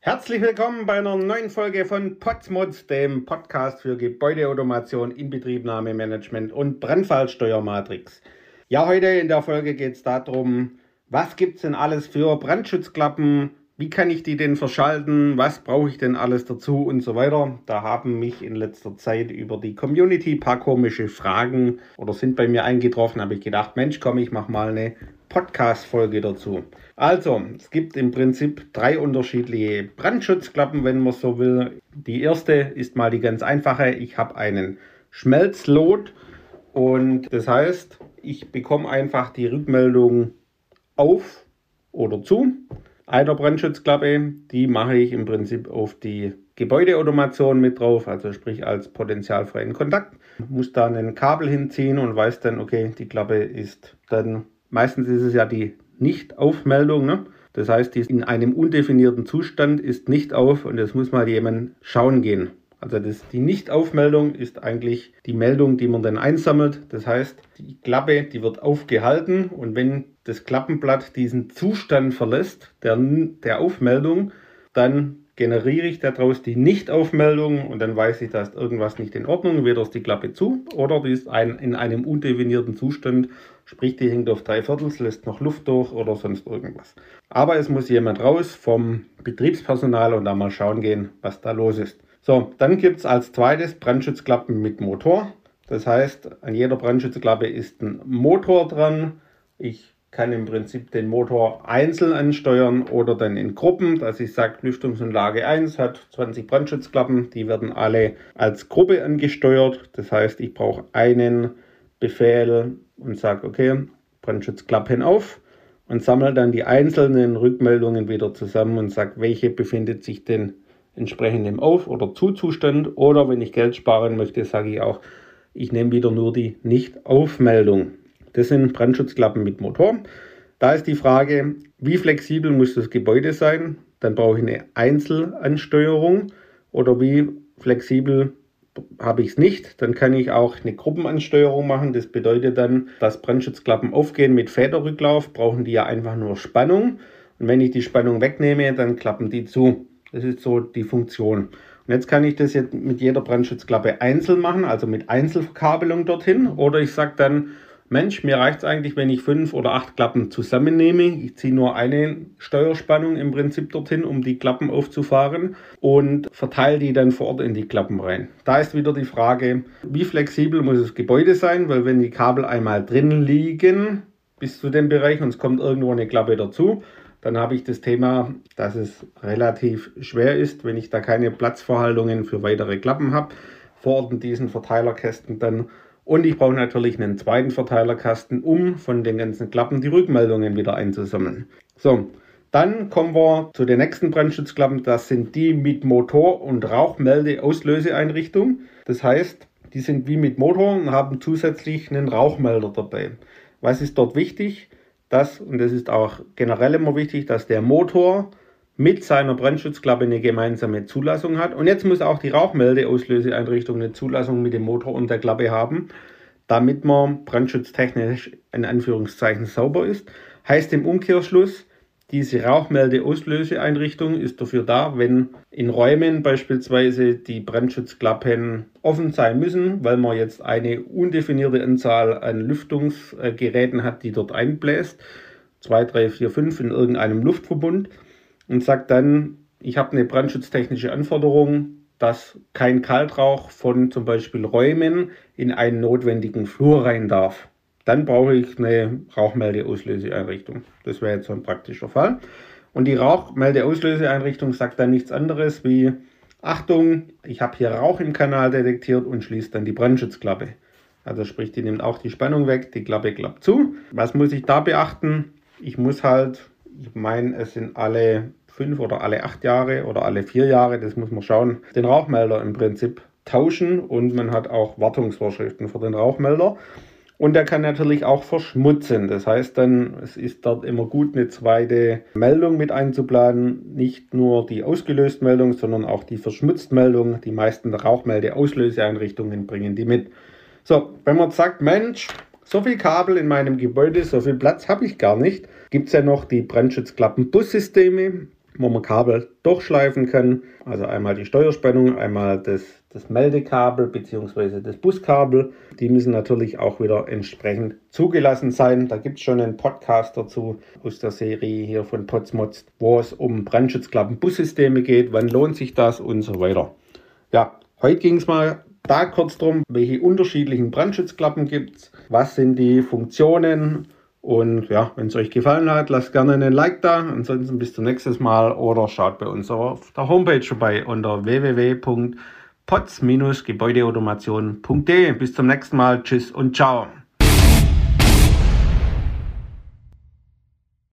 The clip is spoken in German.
Herzlich willkommen bei einer neuen Folge von Potsmods, dem Podcast für Gebäudeautomation, Inbetriebnahmemanagement und Brandfallsteuermatrix. Ja, heute in der Folge geht es darum, was gibt es denn alles für Brandschutzklappen, wie kann ich die denn verschalten, was brauche ich denn alles dazu und so weiter. Da haben mich in letzter Zeit über die Community ein paar komische Fragen oder sind bei mir eingetroffen, habe ich gedacht, Mensch, komm, ich mache mal eine Podcast-Folge dazu. Also, es gibt im Prinzip drei unterschiedliche Brandschutzklappen, wenn man so will. Die erste ist mal die ganz einfache. Ich habe einen Schmelzlot und das heißt, ich bekomme einfach die Rückmeldung auf oder zu einer Brandschutzklappe. Die mache ich im Prinzip auf die Gebäudeautomation mit drauf, also sprich als potenzialfreien Kontakt. Muss da ein Kabel hinziehen und weiß dann, okay, die Klappe ist dann, meistens ist es ja die nicht-Aufmeldung. Ne? Das heißt, die ist in einem undefinierten Zustand, ist nicht auf und das muss mal jemand schauen gehen. Also das, die Nicht-Aufmeldung ist eigentlich die Meldung, die man dann einsammelt. Das heißt, die Klappe, die wird aufgehalten und wenn das Klappenblatt diesen Zustand verlässt, der, der Aufmeldung, dann generiere ich daraus die Nicht-Aufmeldung und dann weiß ich, dass irgendwas nicht in Ordnung, weder ist die Klappe zu oder die ist ein, in einem undefinierten Zustand, sprich die hängt auf drei Viertels, lässt noch Luft durch oder sonst irgendwas. Aber es muss jemand raus vom Betriebspersonal und da mal schauen gehen, was da los ist. So, dann gibt es als zweites Brandschutzklappen mit Motor. Das heißt, an jeder Brandschutzklappe ist ein Motor dran. Ich kann im Prinzip den Motor einzeln ansteuern oder dann in Gruppen, dass ich sage, Lüftungsanlage 1 hat 20 Brandschutzklappen, die werden alle als Gruppe angesteuert. Das heißt, ich brauche einen Befehl und sage, okay, Brandschutzklappen auf und sammle dann die einzelnen Rückmeldungen wieder zusammen und sage, welche befindet sich denn entsprechend im Auf- oder Zu-Zustand. Oder wenn ich Geld sparen möchte, sage ich auch, ich nehme wieder nur die Nicht-Aufmeldung. Das sind Brandschutzklappen mit Motor. Da ist die Frage, wie flexibel muss das Gebäude sein? Dann brauche ich eine Einzelansteuerung oder wie flexibel habe ich es nicht, dann kann ich auch eine Gruppenansteuerung machen. Das bedeutet dann, dass Brandschutzklappen aufgehen mit Federrücklauf, brauchen die ja einfach nur Spannung. Und wenn ich die Spannung wegnehme, dann klappen die zu. Das ist so die Funktion. Und jetzt kann ich das jetzt mit jeder Brandschutzklappe einzeln machen, also mit Einzelverkabelung dorthin. Oder ich sage dann, Mensch, mir reicht es eigentlich, wenn ich fünf oder acht Klappen zusammennehme. Ich ziehe nur eine Steuerspannung im Prinzip dorthin, um die Klappen aufzufahren und verteile die dann vor Ort in die Klappen rein. Da ist wieder die Frage, wie flexibel muss das Gebäude sein, weil wenn die Kabel einmal drin liegen bis zu dem Bereich und es kommt irgendwo eine Klappe dazu, dann habe ich das Thema, dass es relativ schwer ist, wenn ich da keine Platzverhaltungen für weitere Klappen habe, vor Ort in diesen Verteilerkästen dann und ich brauche natürlich einen zweiten Verteilerkasten, um von den ganzen Klappen die Rückmeldungen wieder einzusammeln. So, dann kommen wir zu den nächsten Brandschutzklappen. Das sind die mit Motor- und Rauchmelde-Auslöseeinrichtung. Das heißt, die sind wie mit Motor und haben zusätzlich einen Rauchmelder dabei. Was ist dort wichtig? Das, und das ist auch generell immer wichtig, dass der Motor mit seiner Brandschutzklappe eine gemeinsame Zulassung hat. Und jetzt muss auch die Rauchmeldeauslöseeinrichtung eine Zulassung mit dem Motor und der Klappe haben, damit man brandschutztechnisch in Anführungszeichen sauber ist. Heißt im Umkehrschluss, diese Rauchmeldeauslöseeinrichtung ist dafür da, wenn in Räumen beispielsweise die Brandschutzklappen offen sein müssen, weil man jetzt eine undefinierte Anzahl an Lüftungsgeräten hat, die dort einbläst. 2, 3, 4, 5 in irgendeinem Luftverbund und sagt dann, ich habe eine brandschutztechnische Anforderung, dass kein Kaltrauch von zum Beispiel Räumen in einen notwendigen Flur rein darf. Dann brauche ich eine Rauchmeldeauslöseeinrichtung. Das wäre jetzt so ein praktischer Fall. Und die Rauchmeldeauslöseeinrichtung sagt dann nichts anderes wie, Achtung, ich habe hier Rauch im Kanal detektiert und schließt dann die Brandschutzklappe. Also sprich, die nimmt auch die Spannung weg, die Klappe klappt zu. Was muss ich da beachten? Ich muss halt, ich meine, es sind alle fünf oder alle acht Jahre oder alle vier Jahre, das muss man schauen, den Rauchmelder im Prinzip tauschen und man hat auch Wartungsvorschriften für den Rauchmelder. Und der kann natürlich auch verschmutzen. Das heißt dann, es ist dort immer gut, eine zweite Meldung mit einzuplanen. Nicht nur die ausgelöst Meldung, sondern auch die verschmutzt Meldung. Die meisten Rauchmeldeauslöseeinrichtungen bringen die mit. So, wenn man sagt, Mensch, so viel Kabel in meinem Gebäude, so viel Platz habe ich gar nicht, gibt es ja noch die Brandschutzklappen-Bussysteme. Wo man Kabel durchschleifen kann. Also einmal die Steuerspannung, einmal das, das Meldekabel bzw. das Buskabel. Die müssen natürlich auch wieder entsprechend zugelassen sein. Da gibt es schon einen Podcast dazu aus der Serie hier von Potsmods, wo es um Brandschutzklappen-Bussysteme geht. Wann lohnt sich das und so weiter. Ja, heute ging es mal da kurz drum, welche unterschiedlichen Brandschutzklappen gibt es, was sind die Funktionen und ja, wenn es euch gefallen hat, lasst gerne einen Like da. Ansonsten bis zum nächsten Mal oder schaut bei uns auf der Homepage vorbei unter www.pots-gebäudeautomation.de. Bis zum nächsten Mal. Tschüss und ciao.